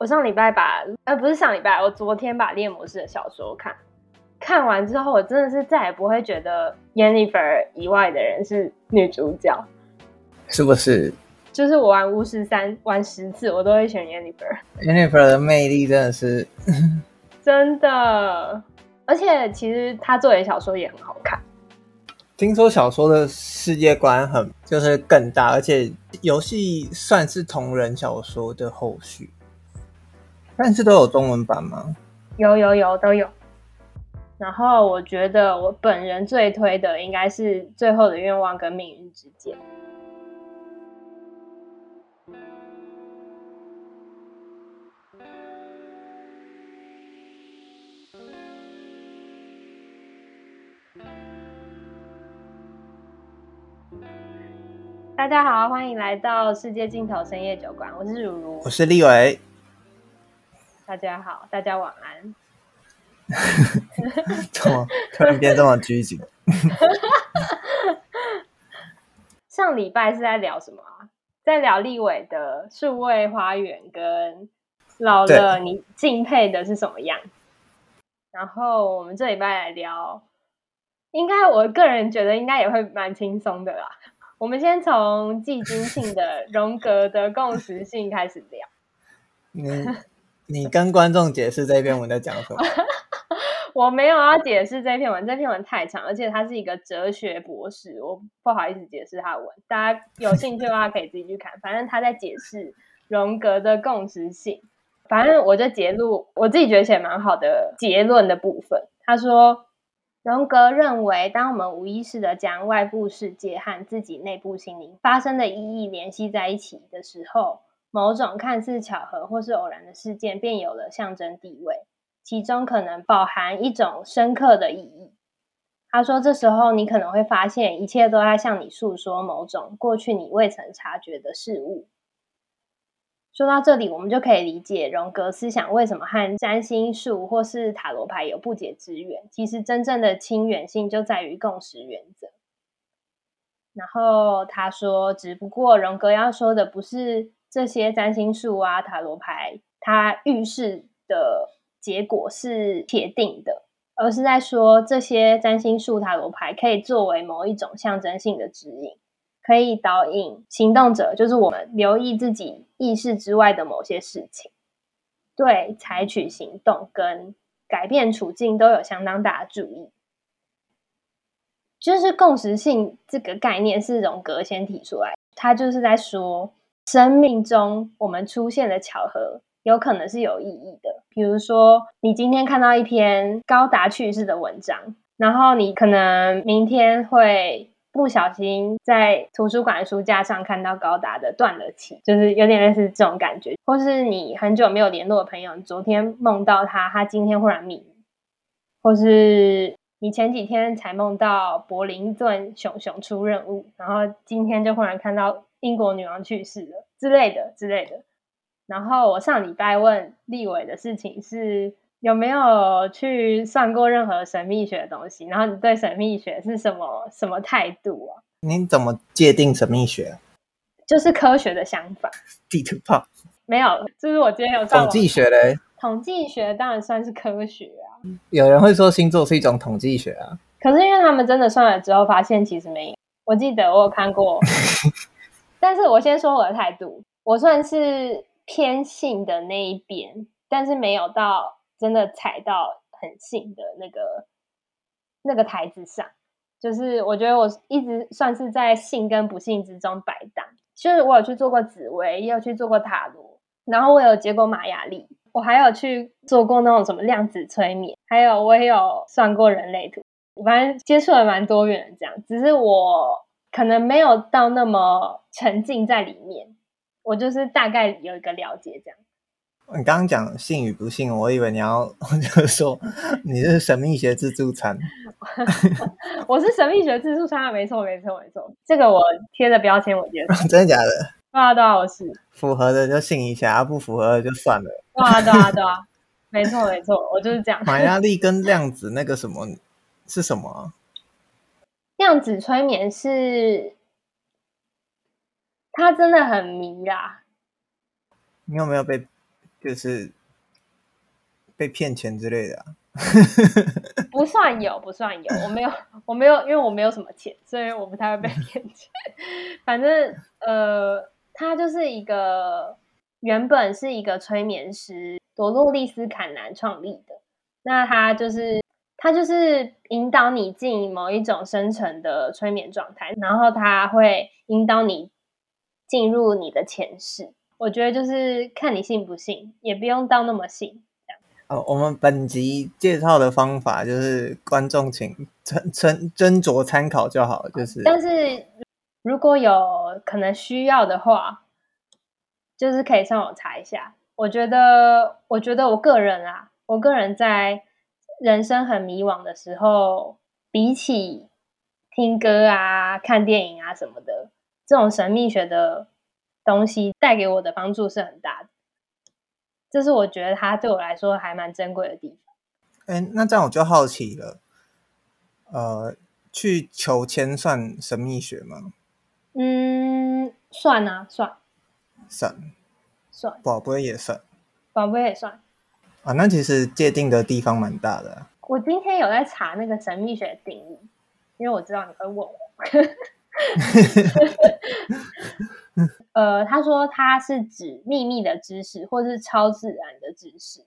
我上礼拜把，呃，不是上礼拜，我昨天把《猎魔士》的小说看，看完之后，我真的是再也不会觉得 Yennefer 以外的人是女主角，是不是？就是我玩巫师三玩十次，我都会选 Yennefer。Yennefer 的魅力真的是 真的，而且其实他作的小说也很好看。听说小说的世界观很就是更大，而且游戏算是同人小说的后续。但是都有中文版吗？有有有都有。然后我觉得我本人最推的应该是《最后的愿望》跟《命运之剑》。大家好，欢迎来到世界尽头深夜酒馆。我是如如，我是立伟。大家好，大家晚安。怎么突然变这么拘谨？上礼拜是在聊什么啊？在聊立伟的数位花园跟老了你敬佩的是什么样？然后我们这礼拜来聊，应该我个人觉得应该也会蛮轻松的啦。我们先从季军性的 荣格的共识性开始聊。嗯你跟观众解释这篇文在讲什么？我没有要解释这篇文，这篇文太长，而且他是一个哲学博士，我不好意思解释他的文。大家有兴趣的话，可以自己去看。反正他在解释荣格的共时性。反正我就揭露我自己觉得写蛮好的结论的部分。他说，荣格认为，当我们无意识的将外部世界和自己内部心灵发生的意义联系在一起的时候。某种看似巧合或是偶然的事件，便有了象征地位，其中可能饱含一种深刻的意义。他说：“这时候你可能会发现，一切都在向你诉说某种过去你未曾察觉的事物。”说到这里，我们就可以理解荣格思想为什么和占星术或是塔罗牌有不解之缘。其实，真正的亲缘性就在于共识原则。然后他说：“只不过荣格要说的不是。”这些占星术啊、塔罗牌，它预示的结果是铁定的，而是在说这些占星术、塔罗牌可以作为某一种象征性的指引，可以导引行动者，就是我们留意自己意识之外的某些事情，对采取行动跟改变处境都有相当大的注意。就是共识性这个概念是荣格先提出来，他就是在说。生命中我们出现的巧合，有可能是有意义的。比如说，你今天看到一篇高达去世的文章，然后你可能明天会不小心在图书馆书架上看到高达的断了气，就是有点类似这种感觉。或是你很久没有联络的朋友，昨天梦到他，他今天忽然迷，或是你前几天才梦到柏林顿熊熊出任务，然后今天就忽然看到。英国女王去世了之类的之类的。然后我上礼拜问立伟的事情是有没有去算过任何神秘学的东西？然后你对神秘学是什么什么态度啊？你怎么界定神秘学？就是科学的想法。地图炮？没有，就是我今天有统计学嘞。统计学当然算是科学啊。有人会说星座是一种统计学啊。可是因为他们真的算了之后，发现其实没有。我记得我有看过。但是我先说我的态度，我算是偏信的那一边，但是没有到真的踩到很信的那个那个台子上。就是我觉得我一直算是在信跟不信之中摆荡。就是我有去做过紫微，也有去做过塔罗，然后我有接过玛雅历，我还有去做过那种什么量子催眠，还有我也有算过人类图，反正接触了蛮多元的这样。只是我。可能没有到那么沉浸在里面，我就是大概有一个了解这样。你刚刚讲信与不信，我以为你要 就是说你是神秘学自助餐。我是神秘学自助餐，没错没错没错，这个我贴的标签我觉得 真的假的？对啊对啊，我是符合的就信一下，不符合的就算了。对啊对啊对啊，没错没错，我就是这样。玛雅历跟量子那个什么是什么？量子催眠是，他真的很迷啦。你有没有被就是被骗钱之类的啊？不算有，不算有，我没有，我没有，因为我没有什么钱，所以我不太会被骗钱。反正呃，他就是一个原本是一个催眠师，朵洛丽丝·坎南创立的。那他就是他就是引导你进某一种深层的催眠状态，然后它会引导你进入你的前世。我觉得就是看你信不信，也不用到那么信。哦，我们本集介绍的方法就是观众请斟斟斟酌参考就好，就是。但是如果有可能需要的话，就是可以上网查一下。我觉得，我觉得我个人啊，我个人在人生很迷惘的时候，比起听歌啊、看电影啊什么的，这种神秘学的东西带给我的帮助是很大的。这是我觉得它对我来说还蛮珍贵的地方。哎，那这样我就好奇了，呃，去求签算神秘学吗？嗯，算啊，算，算，算，宝贝也算，宝贝也算。啊，那其实界定的地方蛮大的。我今天有在查那个神秘学的定义，因为我知道你会问我。呃，他说它是指秘密的知识，或是超自然的知识。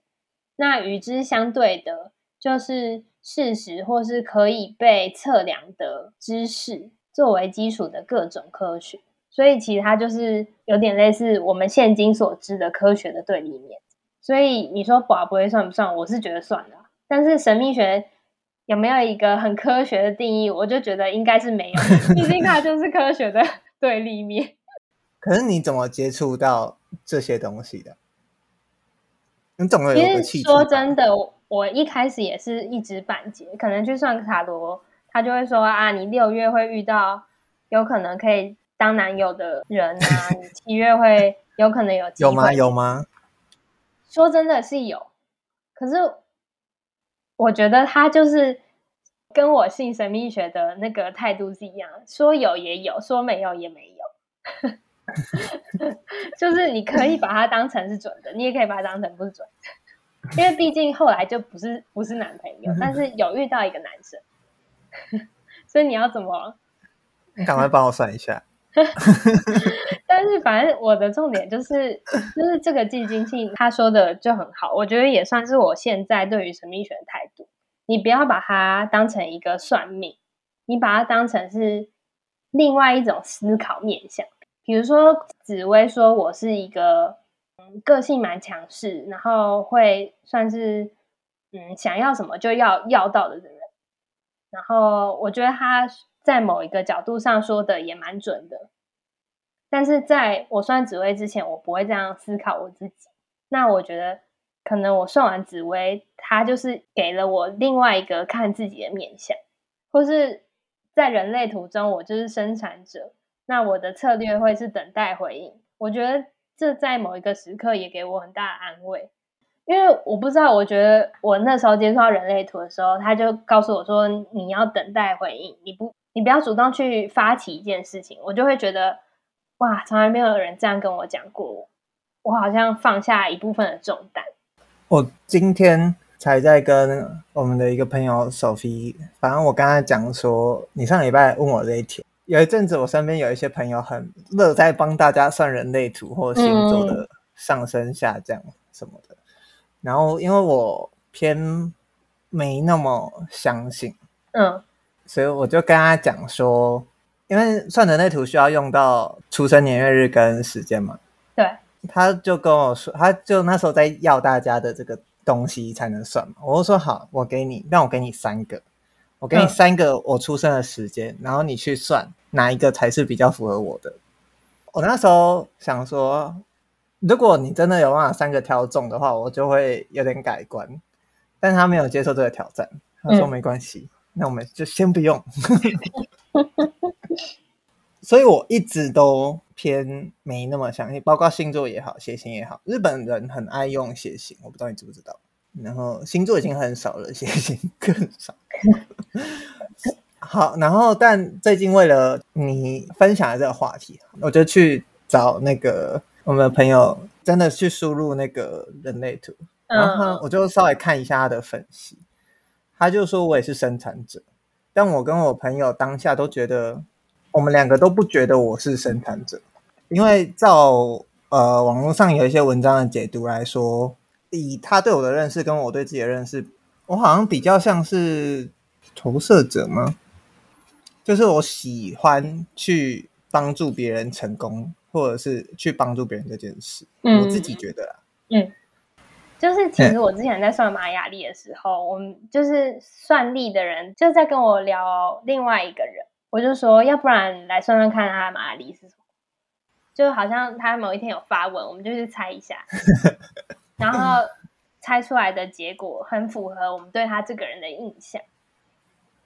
那与之相对的，就是事实或是可以被测量的知识，作为基础的各种科学。所以，其实它就是有点类似我们现今所知的科学的对立面。所以，你说寡不会算不算？我是觉得算的。但是，神秘学有没有一个很科学的定义？我就觉得应该是没有，毕竟它就是科学的对立面。可是你怎么接触到这些东西的？你总会有个契机。说真的，我一开始也是一知半解，可能去算卡罗，他就会说啊，你六月会遇到有可能可以当男友的人啊，你七月会有可能有。有吗？有吗？说真的是有，可是我觉得他就是跟我信神秘学的那个态度是一样，说有也有，说没有也没有。就是你可以把它当成是准的，你也可以把它当成不是准的，因为毕竟后来就不是不是男朋友，但是有遇到一个男生，所以你要怎么？你赶快帮我算一下。但是反正我的重点就是，就是这个季金庆他说的就很好，我觉得也算是我现在对于神秘学的态度。你不要把它当成一个算命，你把它当成是另外一种思考面向。比如说，紫薇说我是一个嗯个性蛮强势，然后会算是嗯想要什么就要要到的人。然后我觉得他在某一个角度上说的也蛮准的。但是在我算紫薇之前，我不会这样思考我自己。那我觉得可能我算完紫薇，他就是给了我另外一个看自己的面向，或是在人类图中，我就是生产者。那我的策略会是等待回应，我觉得这在某一个时刻也给我很大的安慰，因为我不知道，我觉得我那时候接触到人类图的时候，他就告诉我说，你要等待回应，你不，你不要主动去发起一件事情，我就会觉得，哇，从来没有人这样跟我讲过，我好像放下一部分的重担。我今天才在跟我们的一个朋友 Sophie，反正我刚才讲说，你上礼拜问我这一题。有一阵子，我身边有一些朋友很乐在帮大家算人类图或星座的上升下降什么的。嗯、然后，因为我偏没那么相信，嗯，所以我就跟他讲说，因为算人类图需要用到出生年月日跟时间嘛。对，他就跟我说，他就那时候在要大家的这个东西才能算嘛。我就说好，我给你，让我给你三个。我给你三个我出生的时间，嗯、然后你去算哪一个才是比较符合我的。我那时候想说，如果你真的有办法三个挑中的话，我就会有点改观。但他没有接受这个挑战，他说没关系，嗯、那我们就先不用。所以我一直都偏没那么相信，包括星座也好，血型也好。日本人很爱用血型，我不知道你知不知道。然后星座已经很少了，血型更少。好，然后但最近为了你分享的这个话题，我就去找那个我们的朋友真的去输入那个人类图，然后我就稍微看一下他的分析，他就说我也是生产者，但我跟我朋友当下都觉得，我们两个都不觉得我是生产者，因为照呃网络上有一些文章的解读来说，以他对我的认识跟我对自己的认识，我好像比较像是投射者吗？就是我喜欢去帮助别人成功，或者是去帮助别人这件事，嗯、我自己觉得啦。嗯，就是其实我之前在算玛雅历的时候，嗯、我们就是算历的人就在跟我聊另外一个人，我就说，要不然来算算看他的玛雅历是什么？就好像他某一天有发文，我们就去猜一下，然后猜出来的结果很符合我们对他这个人的印象。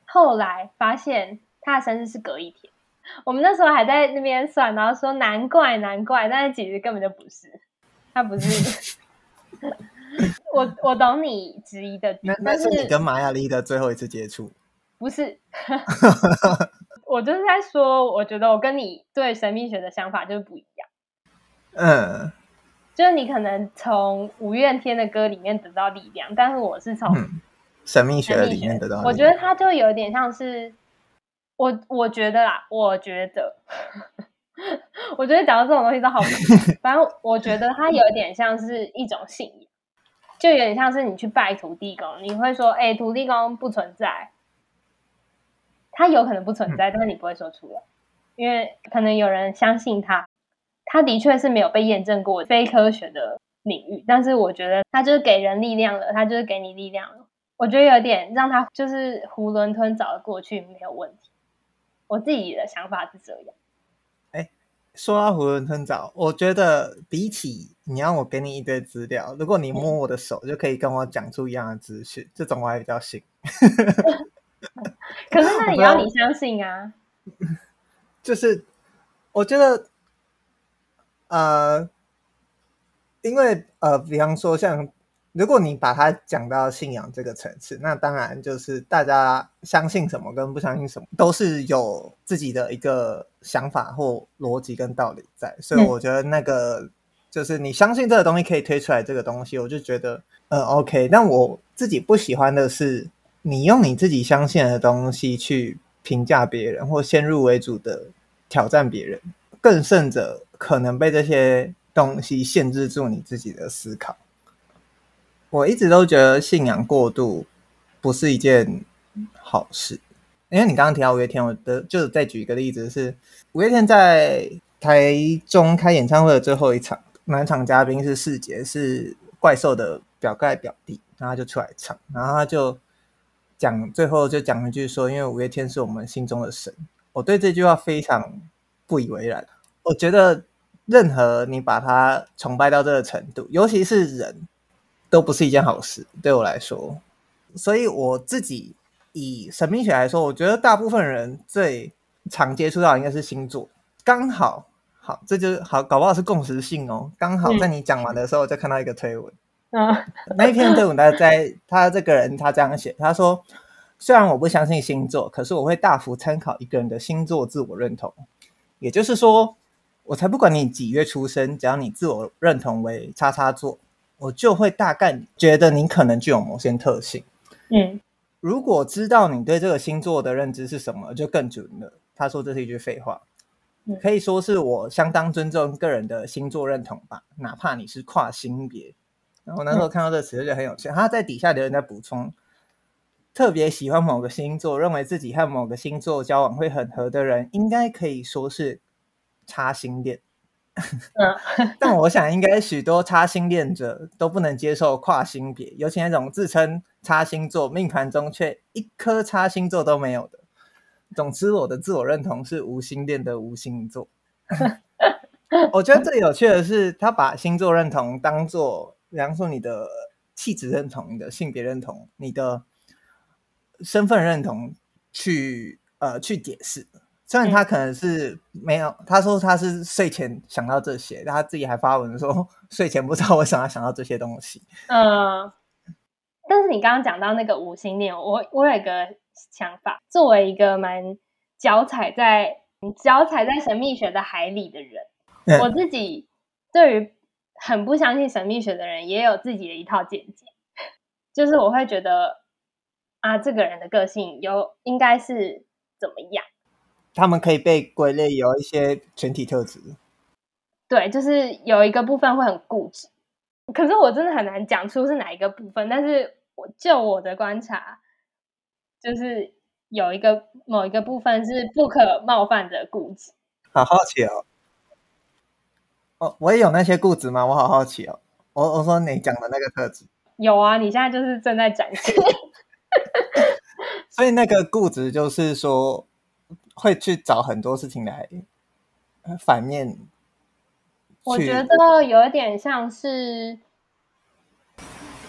后来发现。他的生日是隔一天，我们那时候还在那边算，然后说难怪难怪，但是其实根本就不是，他不是。我我懂你质疑的，那那是你跟玛雅丽的最后一次接触？不是，我就是在说，我觉得我跟你对神秘学的想法就是不一样。嗯，就是你可能从五月天的歌里面得到力量，但是我是从神秘学里面得到力量。我觉得它就有点像是。我我觉得啦，我觉得，我觉得讲到这种东西都好，反正我觉得它有点像是一种信仰，就有点像是你去拜土地公，你会说，哎，土地公不存在，他有可能不存在，但是你不会说出来，因为可能有人相信它。它的确是没有被验证过非科学的领域，但是我觉得它就是给人力量了，它就是给你力量了，我觉得有点让他就是囫囵吞枣的过去没有问题。我自己的想法是这样。哎，说到囫囵吞枣，我觉得比起你让我给你一堆资料，如果你摸我的手就可以跟我讲出一样的资讯，嗯、这种我还比较信。可是那也要你相信啊。就是我觉得，呃，因为呃，比方说像。如果你把它讲到信仰这个层次，那当然就是大家相信什么跟不相信什么，都是有自己的一个想法或逻辑跟道理在。所以我觉得那个就是你相信这个东西可以推出来这个东西，我就觉得嗯 OK。但我自己不喜欢的是，你用你自己相信的东西去评价别人，或先入为主的挑战别人，更甚者可能被这些东西限制住你自己的思考。我一直都觉得信仰过度不是一件好事，因为你刚刚提到五月天，我的就是再举一个例子是五月天在台中开演唱会的最后一场，暖场嘉宾是世杰，是怪兽的表哥表弟，然后就出来唱，然后他就讲最后就讲一句说，因为五月天是我们心中的神，我对这句话非常不以为然，我觉得任何你把他崇拜到这个程度，尤其是人。都不是一件好事，对我来说。所以我自己以神秘学来说，我觉得大部分人最常接触到应该是星座。刚好，好，这就是好，搞不好是共识性哦。刚好在你讲完的时候，我就看到一个推文。嗯，那一篇推文他在他这个人他这样写，他说：“虽然我不相信星座，可是我会大幅参考一个人的星座自我认同。也就是说，我才不管你几月出生，只要你自我认同为叉叉座。”我就会大概觉得你可能具有某些特性，嗯，如果知道你对这个星座的认知是什么，就更准了。他说这是一句废话，可以说是我相当尊重个人的星座认同吧，哪怕你是跨性别。然后那时候看到这个词就很有趣，他在底下留言在补充，特别喜欢某个星座，认为自己和某个星座交往会很合的人，应该可以说是插星恋。但我想，应该许多插星恋者都不能接受跨性别，尤其那种自称插星座，命盘中却一颗插星座都没有的。总之，我的自我认同是无星恋的无星座。我觉得最有趣的是，他把星座认同当做，比方说你的气质认同、你的性别认同、你的身份认同去呃去解释。虽然他可能是没有，他说他是睡前想到这些，他自己还发文说 睡前不知道为什么要想到这些东西。嗯，但是你刚刚讲到那个无性恋，我我有一个想法，作为一个蛮脚踩在脚踩在神秘学的海里的人，嗯、我自己对于很不相信神秘学的人也有自己的一套见解，就是我会觉得啊，这个人的个性有应该是怎么样？他们可以被归类有一些群体特质。对，就是有一个部分会很固执，可是我真的很难讲出是哪一个部分。但是我就我的观察，就是有一个某一个部分是不可冒犯的固执。好好奇哦。哦，我也有那些固执吗？我好好奇哦。我我说你讲的那个特质有啊，你现在就是正在展现。所以那个固执就是说会去找很多事情来反面。我觉得有一点像是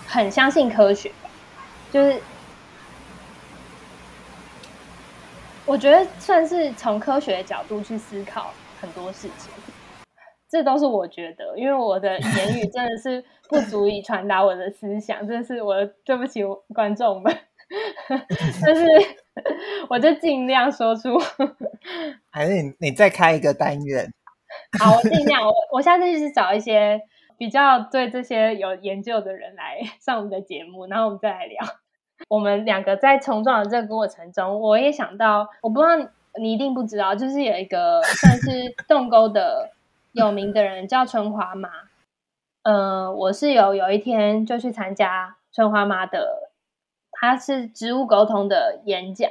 很相信科学，就是我觉得算是从科学的角度去思考很多事情。这都是我觉得，因为我的言语真的是不足以传达我的思想，真的是我对不起观众们。但是 我就尽量说出，还是你你再开一个单元？好，我尽量。我我下次就是找一些比较对这些有研究的人来上我们的节目，然后我们再来聊。我们两个在冲撞的这个过程中，我也想到，我不知道你一定不知道，就是有一个算是洞沟的。有名的人叫春花妈，嗯、呃，我是有有一天就去参加春花妈的，她是植物沟通的演讲，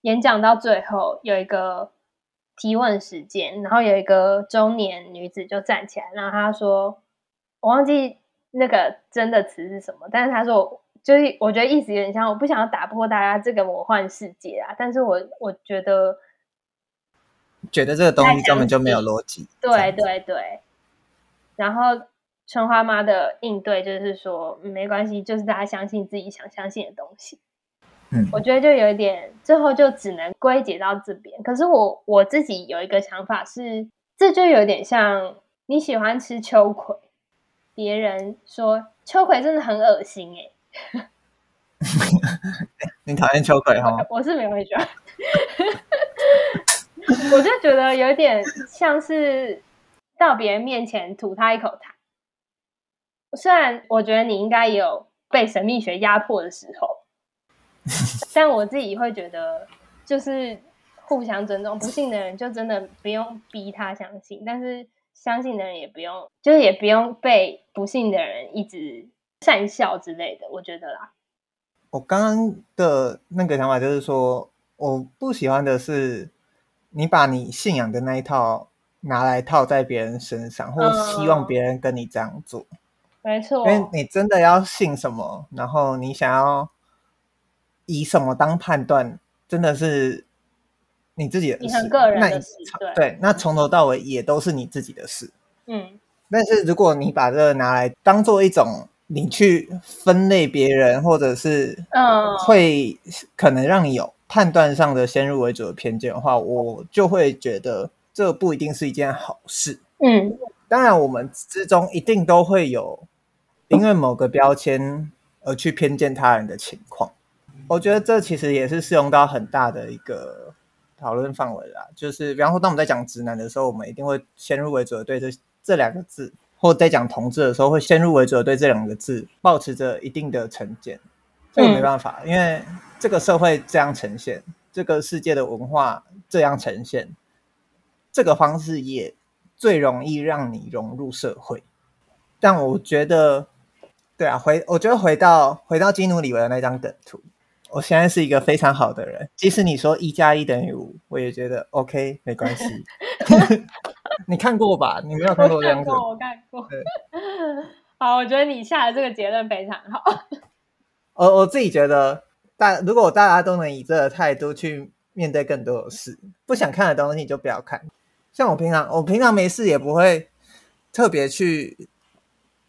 演讲到最后有一个提问时间，然后有一个中年女子就站起来，然后她说，我忘记那个真的词是什么，但是她说，就是我觉得意思有点像，我不想要打破大家这个魔幻世界啊，但是我我觉得。觉得这个东西根本就没有逻辑。对对对，然后春花妈的应对就是说，没关系，就是大家相信自己想相信的东西。嗯，我觉得就有一点，最后就只能归结到这边。可是我我自己有一个想法是，这就有点像你喜欢吃秋葵，别人说秋葵真的很恶心哎。你讨厌秋葵哈？我是没有很喜欢。我就觉得有点像是到别人面前吐他一口痰。虽然我觉得你应该有被神秘学压迫的时候，但我自己会觉得，就是互相尊重。不信的人就真的不用逼他相信，但是相信的人也不用，就是也不用被不信的人一直讪笑之类的。我觉得啦，我刚刚的那个想法就是说，我不喜欢的是。你把你信仰的那一套拿来套在别人身上，或者希望别人跟你这样做，嗯、没错。因为你真的要信什么，然后你想要以什么当判断，真的是你自己的事，你很个人的事。对，对，那从头到尾也都是你自己的事。嗯。但是如果你把这个拿来当做一种你去分类别人，或者是嗯，会可能让你有。判断上的先入为主的偏见的话，我就会觉得这不一定是一件好事。嗯，当然，我们之中一定都会有因为某个标签而去偏见他人的情况。我觉得这其实也是适用到很大的一个讨论范围啦。就是比方说，当我们在讲直男的时候，我们一定会先入为主的对这这两个字；或在讲同志的时候，会先入为主的对这两个字保持着一定的成见。这个没办法，因为。这个社会这样呈现，这个世界的文化这样呈现，这个方式也最容易让你融入社会。但我觉得，对啊，回我觉得回到回到基努里维的那张等图，我现在是一个非常好的人。即使你说一加一等于五，我也觉得 OK，没关系。你看过吧？你没有看过这样子？我看过，我看过。好，我觉得你下的这个结论非常好。我我自己觉得。但如果大家都能以这个态度去面对更多的事，不想看的东西就不要看。像我平常，我平常没事也不会特别去，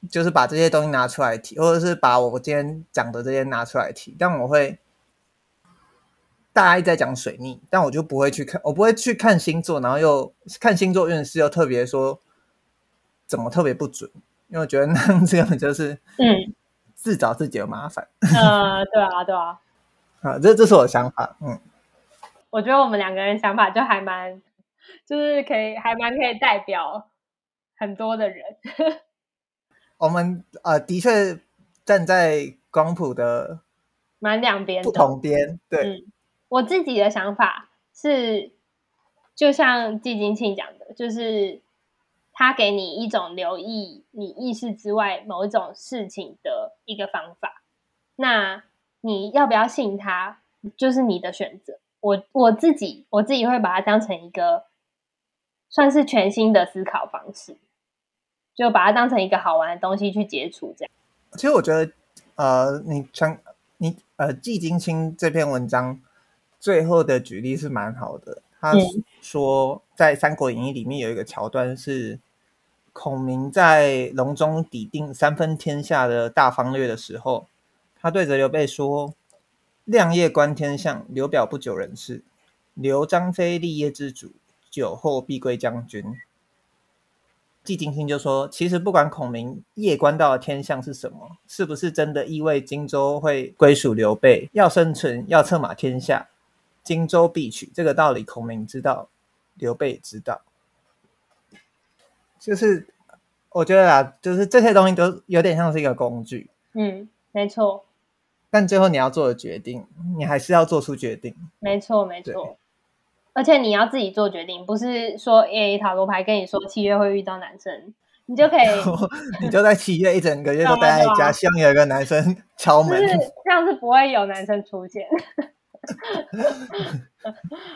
就是把这些东西拿出来提，或者是把我今天讲的这些拿出来提。但我会，大家一直在讲水逆，但我就不会去看，我不会去看星座，然后又看星座运势，又特别说怎么特别不准，因为我觉得那样这样就是嗯，自找自己的麻烦。嗯、呃，对啊，对啊。啊，这这是我的想法，嗯，我觉得我们两个人想法就还蛮，就是可以还蛮可以代表很多的人。我们呃的确站在光谱的蛮两边不同边。对、嗯，我自己的想法是，就像季金庆讲的，就是他给你一种留意你意识之外某一种事情的一个方法。那你要不要信他，就是你的选择。我我自己我自己会把它当成一个算是全新的思考方式，就把它当成一个好玩的东西去接触。这样，其实我觉得，呃，你像你呃季金青这篇文章最后的举例是蛮好的。他说，在《三国演义》里面有一个桥段是孔明在隆中抵定三分天下的大方略的时候，他对着刘备说。亮夜观天象，刘表不久人事。刘张飞立业之主，久后必归将军。季金星就说：“其实不管孔明夜观到的天象是什么，是不是真的意味荆州会归属刘备？要生存，要策马天下，荆州必取。这个道理，孔明知道，刘备也知道。就是我觉得啊，就是这些东西都有点像是一个工具。嗯，没错。”但最后你要做的决定，你还是要做出决定。没错，没错。而且你要自己做决定，不是说诶塔罗牌跟你说七月会遇到男生，你就可以，你就在七月一整个月都待在家，希望有一个男生敲门。是这样是不会有男生出现。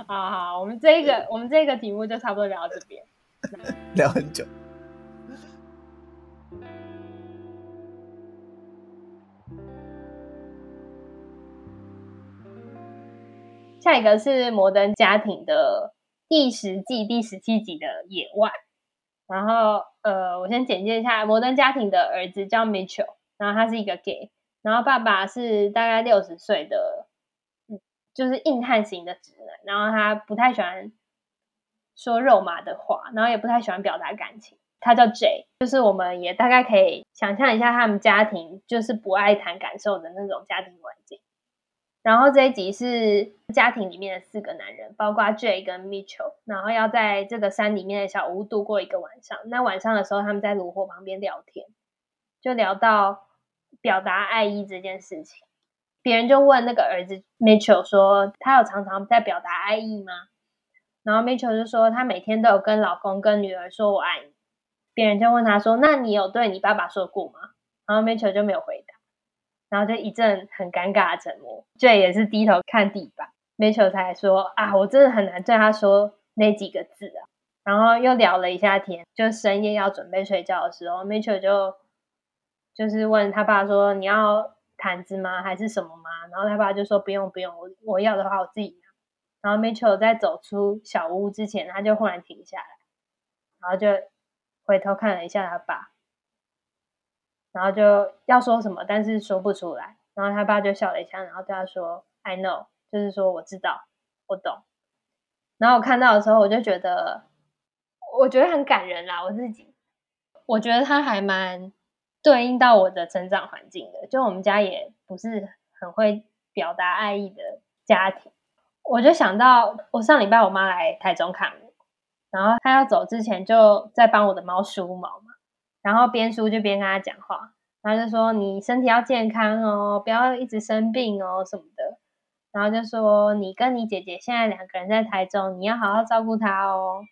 好好，我们这一个我们这个题目就差不多聊到这边，聊很久。下一个是摩登家庭的第十季第十七集的野外，然后呃，我先简介一下摩登家庭的儿子叫 Mitchell，然后他是一个 gay，然后爸爸是大概六十岁的，就是硬汉型的直男，然后他不太喜欢说肉麻的话，然后也不太喜欢表达感情。他叫 J，就是我们也大概可以想象一下他们家庭就是不爱谈感受的那种家庭环境。然后这一集是家庭里面的四个男人，包括 Jay 跟 Mitchell，然后要在这个山里面的小屋度过一个晚上。那晚上的时候，他们在炉火旁边聊天，就聊到表达爱意这件事情。别人就问那个儿子 Mitchell 说：“他有常常在表达爱意吗？”然后 Mitchell 就说：“他每天都有跟老公跟女儿说我爱你。”别人就问他说：“那你有对你爸爸说过吗？”然后 Mitchell 就没有回。然后就一阵很尴尬的沉默 J 也是低头看地板，Mitchell 才说啊，我真的很难对他说那几个字啊。然后又聊了一下天，就深夜要准备睡觉的时候，Mitchell 就就是问他爸说：“你要毯子吗？还是什么吗？”然后他爸就说：“不用不用，我我要的话我自己拿。”然后 Mitchell 在走出小屋之前，他就忽然停下来，然后就回头看了一下他爸。然后就要说什么，但是说不出来。然后他爸就笑了一下，然后对他说：“I know，就是说我知道，我懂。”然后我看到的时候，我就觉得，我觉得很感人啦。我自己，我觉得他还蛮对应到我的成长环境的。就我们家也不是很会表达爱意的家庭。我就想到，我上礼拜我妈来台中看我，然后她要走之前，就在帮我的猫梳毛。然后边梳就边跟他讲话，然后就说，你身体要健康哦，不要一直生病哦什么的。然后就说，你跟你姐姐现在两个人在台中，你要好好照顾她哦。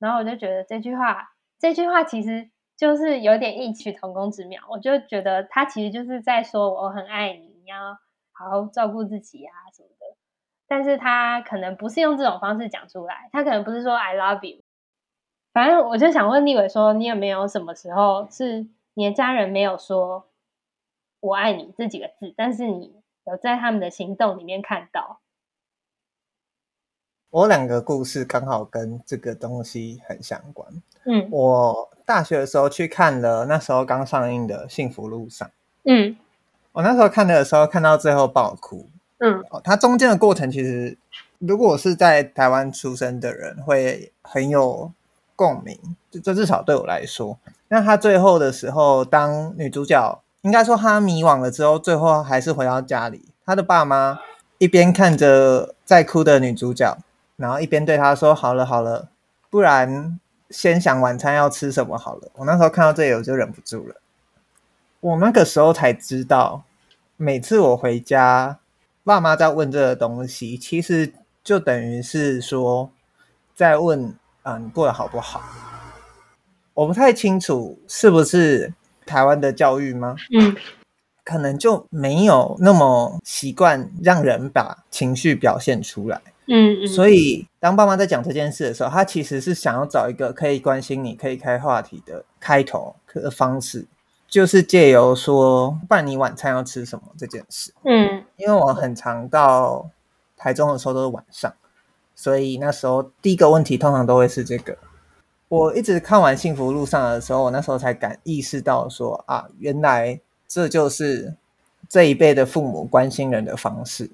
然后我就觉得这句话，这句话其实就是有点异曲同工之妙。我就觉得他其实就是在说我很爱你，你要好好照顾自己啊什么的。但是他可能不是用这种方式讲出来，他可能不是说 I love you。反正我就想问立伟说，你有没有什么时候是你的家人没有说“我爱你”这几个字，但是你有在他们的行动里面看到？我两个故事刚好跟这个东西很相关。嗯，我大学的时候去看了那时候刚上映的《幸福路上》。嗯，我那时候看的时候看到最后爆哭。嗯，哦它中间的过程其实，如果是在台湾出生的人，会很有。共鸣，这这至少对我来说，那他最后的时候，当女主角应该说她迷惘了之后，最后还是回到家里，她的爸妈一边看着在哭的女主角，然后一边对她说：“好了好了，不然先想晚餐要吃什么好了。”我那时候看到这里，我就忍不住了，我那个时候才知道，每次我回家，爸妈在问这个东西，其实就等于是说在问啊，你过得好不好？我不太清楚是不是台湾的教育吗？嗯。可能就没有那么习惯让人把情绪表现出来，嗯，嗯，所以当爸妈在讲这件事的时候，他其实是想要找一个可以关心你、可以开话题的开头的方式，就是借由说，不然你晚餐要吃什么这件事，嗯，因为我很常到台中的时候都是晚上，所以那时候第一个问题通常都会是这个。我一直看完《幸福路上》的时候，我那时候才敢意识到说啊，原来。这就是这一辈的父母关心人的方式，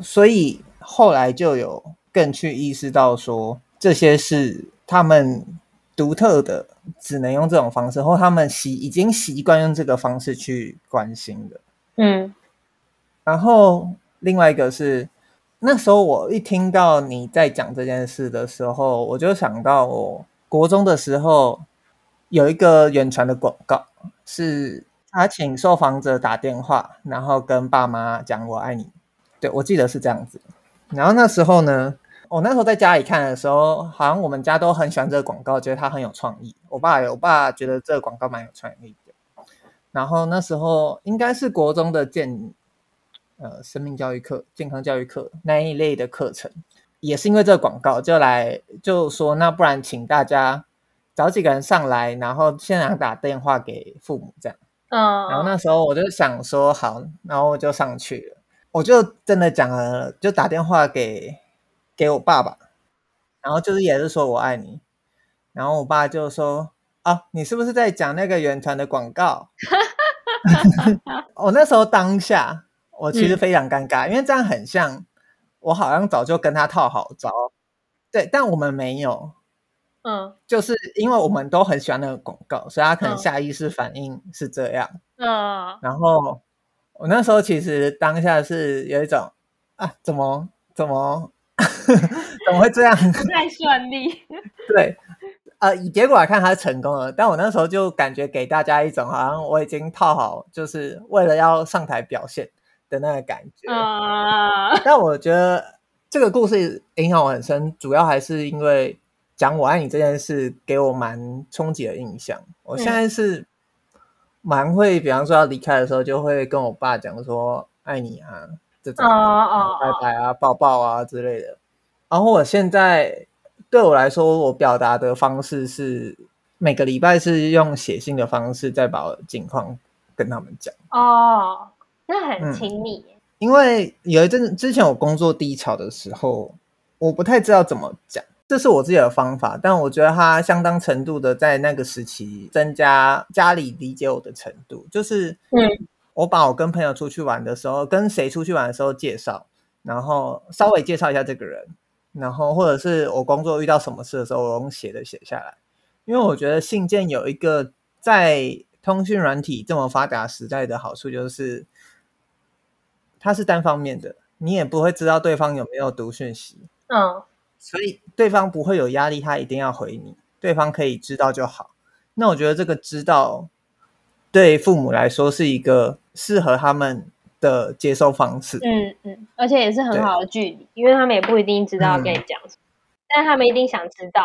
所以后来就有更去意识到说，这些是他们独特的，只能用这种方式，或他们习已经习惯用这个方式去关心的。嗯，然后另外一个是，那时候我一听到你在讲这件事的时候，我就想到我国中的时候有一个远传的广告是。他请受访者打电话，然后跟爸妈讲“我爱你”。对，我记得是这样子。然后那时候呢，我那时候在家里看的时候，好像我们家都很喜欢这个广告，觉得它很有创意。我爸，我爸觉得这个广告蛮有创意的。然后那时候应该是国中的建呃生命教育课、健康教育课那一类的课程，也是因为这个广告就来就说，那不然请大家找几个人上来，然后现场打电话给父母这样。嗯，然后那时候我就想说好，然后我就上去了，我就真的讲了，就打电话给给我爸爸，然后就是也是说我爱你，然后我爸就说啊，你是不是在讲那个原团的广告？我那时候当下我其实非常尴尬，嗯，因为这样很像我好像早就跟他套好招，对，但我们没有。嗯，就是因为我们都很喜欢那个广告，所以他可能下意识反应是这样。嗯，然后我那时候其实当下是有一种啊，怎么怎么 怎么会这样？不太 顺利。对，呃，以结果来看，他是成功了。但我那时候就感觉给大家一种好像我已经套好，就是为了要上台表现的那个感觉。嗯，但我觉得这个故事影响我很深，主要还是因为。讲我爱你这件事给我蛮冲击的印象。我现在是蛮会，比方说要离开的时候，就会跟我爸讲说爱你啊，这种拜拜啊、抱抱啊之类的。然后我现在对我来说，我表达的方式是每个礼拜是用写信的方式，再把我的近况跟他们讲。哦，那很亲密。嗯，因为有一阵之前我工作低潮的时候，我不太知道怎么讲。这是我自己的方法，但我觉得它相当程度的在那个时期增加家里理解我的程度。就是，嗯，我把我跟朋友出去玩的时候，跟谁出去玩的时候介绍，然后稍微介绍一下这个人，然后或者是我工作遇到什么事的时候，我用写的写下来。因为我觉得信件有一个在通讯软体这么发达时代的好处，就是它是单方面的，你也不会知道对方有没有读讯息。嗯。所以对方不会有压力，他一定要回你，对方可以知道就好。那我觉得这个知道对父母来说是一个适合他们的接收方式。嗯嗯，而且也是很好的距离，因为他们也不一定知道跟你讲什么，嗯，但他们一定想知道。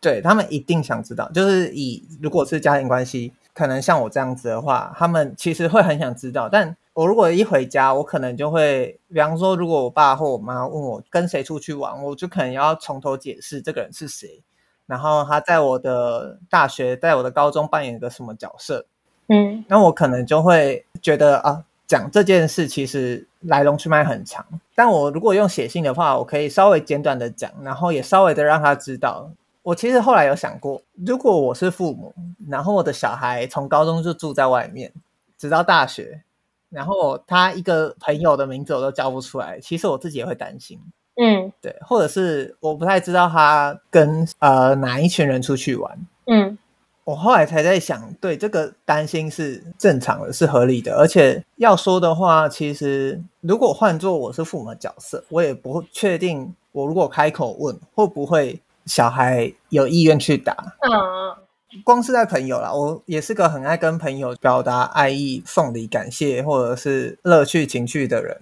对，他们一定想知道，就是以如果是家庭关系，可能像我这样子的话，他们其实会很想知道，但。我如果一回家，我可能就会，比方说，如果我爸或我妈问我跟谁出去玩，我就可能要从头解释这个人是谁，然后他在我的大学，在我的高中扮演一个什么角色，嗯，那我可能就会觉得啊，讲这件事其实来龙去脉很长，但我如果用写信的话，我可以稍微简短的讲，然后也稍微的让他知道。我其实后来有想过，如果我是父母，然后我的小孩从高中就住在外面，直到大学。然后他一个朋友的名字我都叫不出来，其实我自己也会担心，嗯，对，或者是我不太知道他跟呃哪一群人出去玩，嗯，我后来才在想，对，这个担心是正常的，是合理的，而且要说的话，其实如果换做我是父母的角色，我也不会确定，我如果开口问会不会小孩有意愿去打，嗯，光是在朋友啦，我也是个很爱跟朋友表达爱意、送礼、感谢或者是乐趣情趣的人，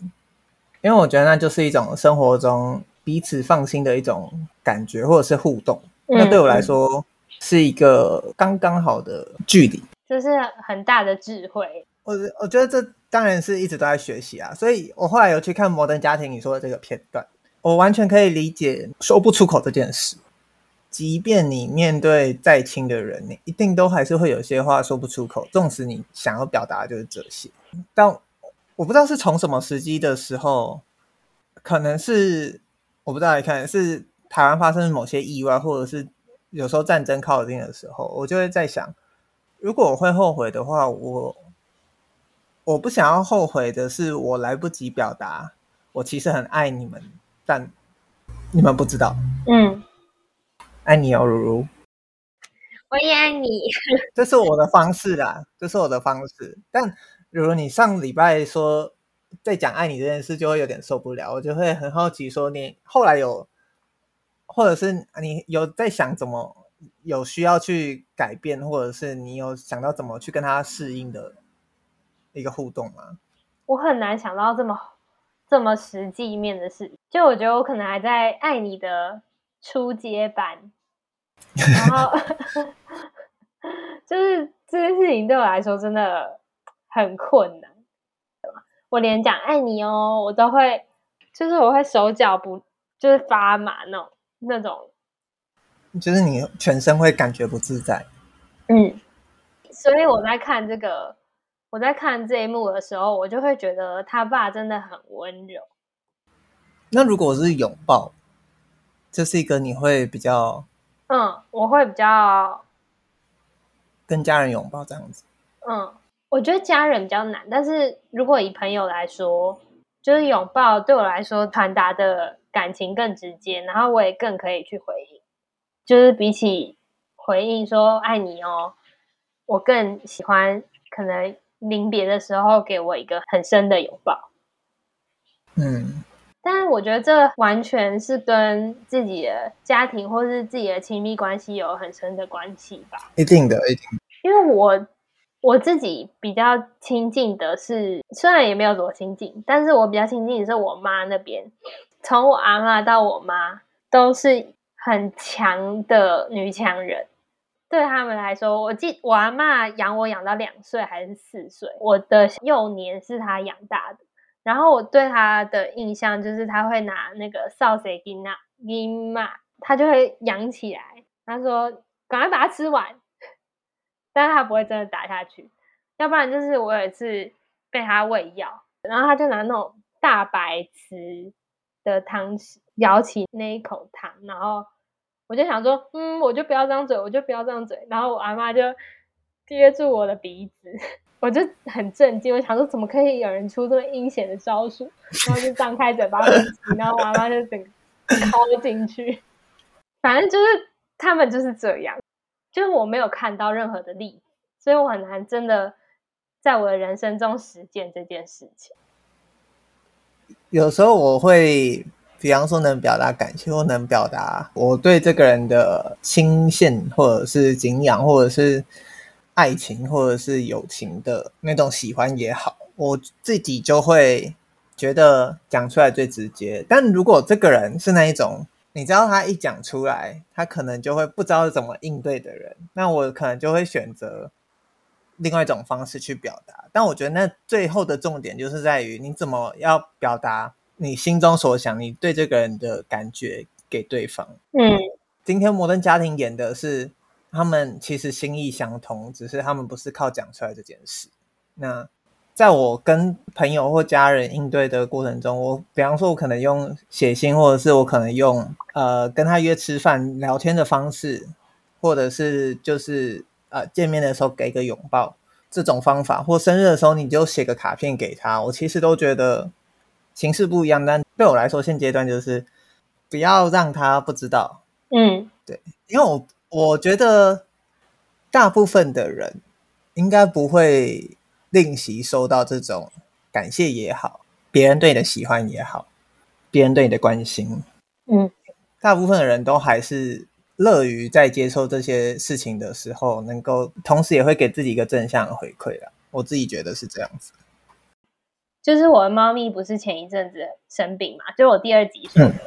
因为我觉得那就是一种生活中彼此放心的一种感觉，或者是互动。嗯、那对我来说是一个刚刚好的距离，这是很大的智慧。我我觉得这当然是一直都在学习啊，所以我后来有去看《摩登家庭》你说的这个片段，我完全可以理解说不出口这件事。即便你面对再亲的人，你一定都还是会有些话说不出口。纵使你想要表达的就是这些，但我不知道是从什么时机的时候，可能是我不知道，你看是台湾发生某些意外，或者是有时候战争靠近的时候，我就会在想，如果我会后悔的话，我我不想要后悔的是我来不及表达，我其实很爱你们，但你们不知道。嗯。爱你哦，如如，我也爱你。这是我的方式啦，这是我的方式。但如如，你上礼拜说在讲爱你这件事，就会有点受不了。我就会很好奇，说你后来有，或者是你有在想怎么有需要去改变，或者是你有想到怎么去跟他适应的一个互动吗？我很难想到这么这么实际面的事，就我觉得我可能还在爱你的初阶版。然后 就是这件事情对我来说真的很困难，我连讲爱你哦，我都会，就是我会手脚不就是发麻那种那种，就是你全身会感觉不自在。嗯，所以我在看这个，我在看这一幕的时候，我就会觉得他爸真的很温柔。那如果是拥抱，这是一个你会比较。嗯，我会比较跟家人拥抱这样子。嗯，我觉得家人比较难，但是如果以朋友来说，就是拥抱对我来说传达的感情更直接，然后我也更可以去回应。就是比起回应说爱你哦，我更喜欢可能临别的时候给我一个很深的拥抱。嗯。但是我觉得这完全是跟自己的家庭或是自己的亲密关系有很深的关系吧？一定的，一定。因为我我自己比较亲近的是，虽然也没有多亲近，但是我比较亲近的是我妈那边。从我阿妈到我妈，都是很强的女强人。对他们来说，我记我阿妈养我养到两岁还是四岁，我的幼年是她养大的。然后我对他的印象就是他会拿那个扫帚给那给嘛，他就会扬起来。他说：“赶快把它吃完。”但是他不会真的打下去。要不然就是我有一次被他喂药，然后他就拿那种大白瓷的汤匙舀起那一口汤，然后我就想说：“嗯，我就不要张嘴，我就不要张嘴。”然后我阿妈就接住我的鼻子。我就很震惊，我想说怎么可以有人出这么阴险的招数，然后就张开嘴巴，然后妈妈就整个进去。反正就是他们就是这样，就是我没有看到任何的例子，所以我很难真的在我的人生中实践这件事情。有时候我会，比方说能表达感谢，或能表达我对这个人的钦羡，或者是敬仰，或者是。爱情或者是友情的那种喜欢也好，我自己就会觉得讲出来最直接。但如果这个人是那一种，你知道他一讲出来，他可能就会不知道怎么应对的人，那我可能就会选择另外一种方式去表达。但我觉得那最后的重点就是在于你怎么要表达你心中所想，你对这个人的感觉给对方。嗯，今天摩登家庭演的是。他们其实心意相通，只是他们不是靠讲出来这件事。那在我跟朋友或家人应对的过程中，我比方说，我可能用写信，或者是我可能用呃跟他约吃饭聊天的方式，或者是就是呃见面的时候给个拥抱这种方法，或生日的时候你就写个卡片给他。我其实都觉得形式不一样，但对我来说，现阶段就是不要让他不知道。嗯，对，因为我。我觉得大部分的人应该不会吝惜收到这种感谢也好，别人对你的喜欢也好，别人对你的关心。嗯，大部分的人都还是乐于在接受这些事情的时候，能够同时也会给自己一个正向的回馈啦。我自己觉得是这样子。就是我的猫咪不是前一阵子生病嘛，就是我第二集说的，嗯、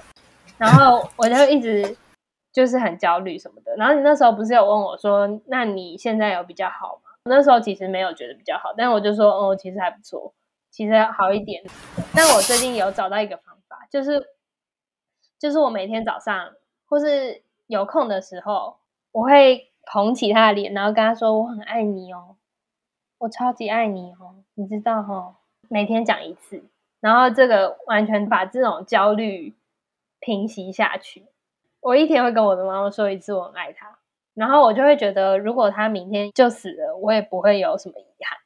然后我就一直就是很焦虑什么的。然后你那时候不是有问我说，那你现在有比较好吗？那时候其实没有觉得比较好，但我就说，哦，其实还不错，其实好一点。但我最近有找到一个方法，就是就是我每天早上或是有空的时候，我会捧起他的脸，然后跟他说，我很爱你哦，我超级爱你哦，你知道哦。每天讲一次，然后这个完全把这种焦虑平息下去。我一天会跟我的妈妈说一次我很爱她，然后我就会觉得，如果她明天就死了，我也不会有什么遗憾。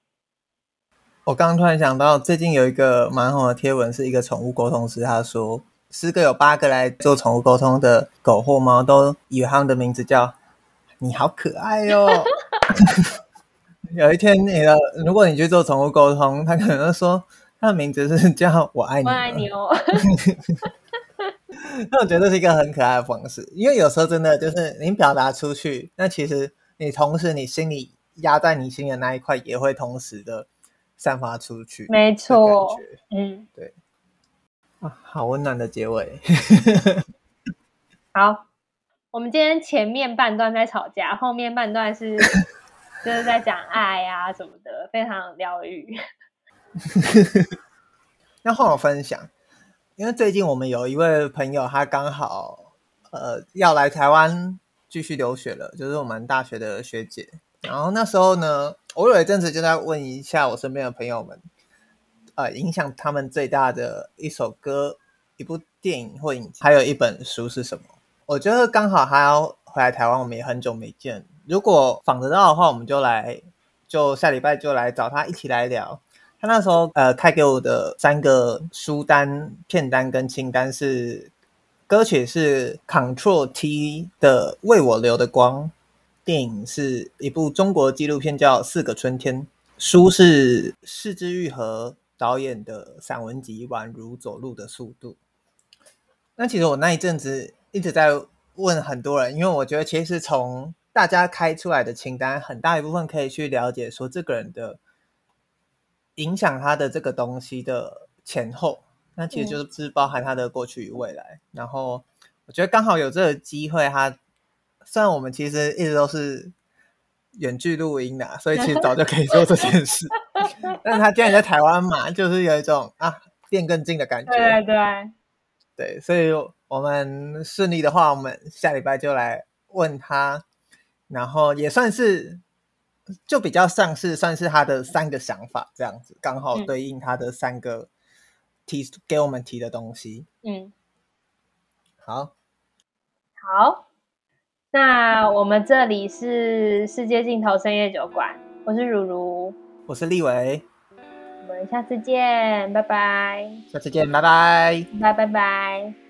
我刚刚突然想到，最近有一个蛮红的贴文，是一个宠物沟通师，他说十个有八个来做宠物沟通的狗或猫都以为他们的名字叫“你好可爱哦。” 有一天，你的如果你去做宠物沟通，他可能说他的名字是叫我爱你，我爱你哦。那我觉得这是一个很可爱的方式，因为有时候真的就是你表达出去，那其实你同时你心里压在你心里的那一块也会同时的散发出去。没错，嗯，对。啊，好温暖的结尾。好，我们今天前面半段在吵架，后面半段是。就是在讲爱啊什么的，非常疗愈。那换我分享，因为最近我们有一位朋友，他刚好呃要来台湾继续留学了，就是我们大学的学姐。然后那时候呢，我有一阵子就在问一下我身边的朋友们，呃，影响他们最大的一首歌、一部电影或影，还有一本书是什么？我觉得刚好他要回来台湾，我们也很久没见。如果访得到的话，我们就来，就下礼拜就来找他一起来聊。他那时候呃开给我的三个书单、片单跟清单是歌曲是 Control T 的《为我流的光》，电影是一部中国纪录片叫《四个春天》，书是是枝裕和导演的散文集《宛如走路的速度》。那其实我那一阵子一直在问很多人，因为我觉得其实从大家开出来的清单，很大一部分可以去了解说这个人的影响他的这个东西的前后，那其实就是包含他的过去与未来。嗯、然后我觉得刚好有这个机会，他虽然我们其实一直都是远距录音的，所以其实早就可以做这件事，但他既然在台湾嘛，就是有一种啊变更近的感觉。对对对，所以我们顺利的话，我们下礼拜就来问他。然后也算是，就比较像是算是他的三个想法这样子，刚好对应他的三个提、嗯、给我们提的东西。嗯，好，好，那我们这里是世界尽头深夜酒馆，我是如如，我是立伟，我们下次见，拜拜，下次见，拜拜，拜拜拜。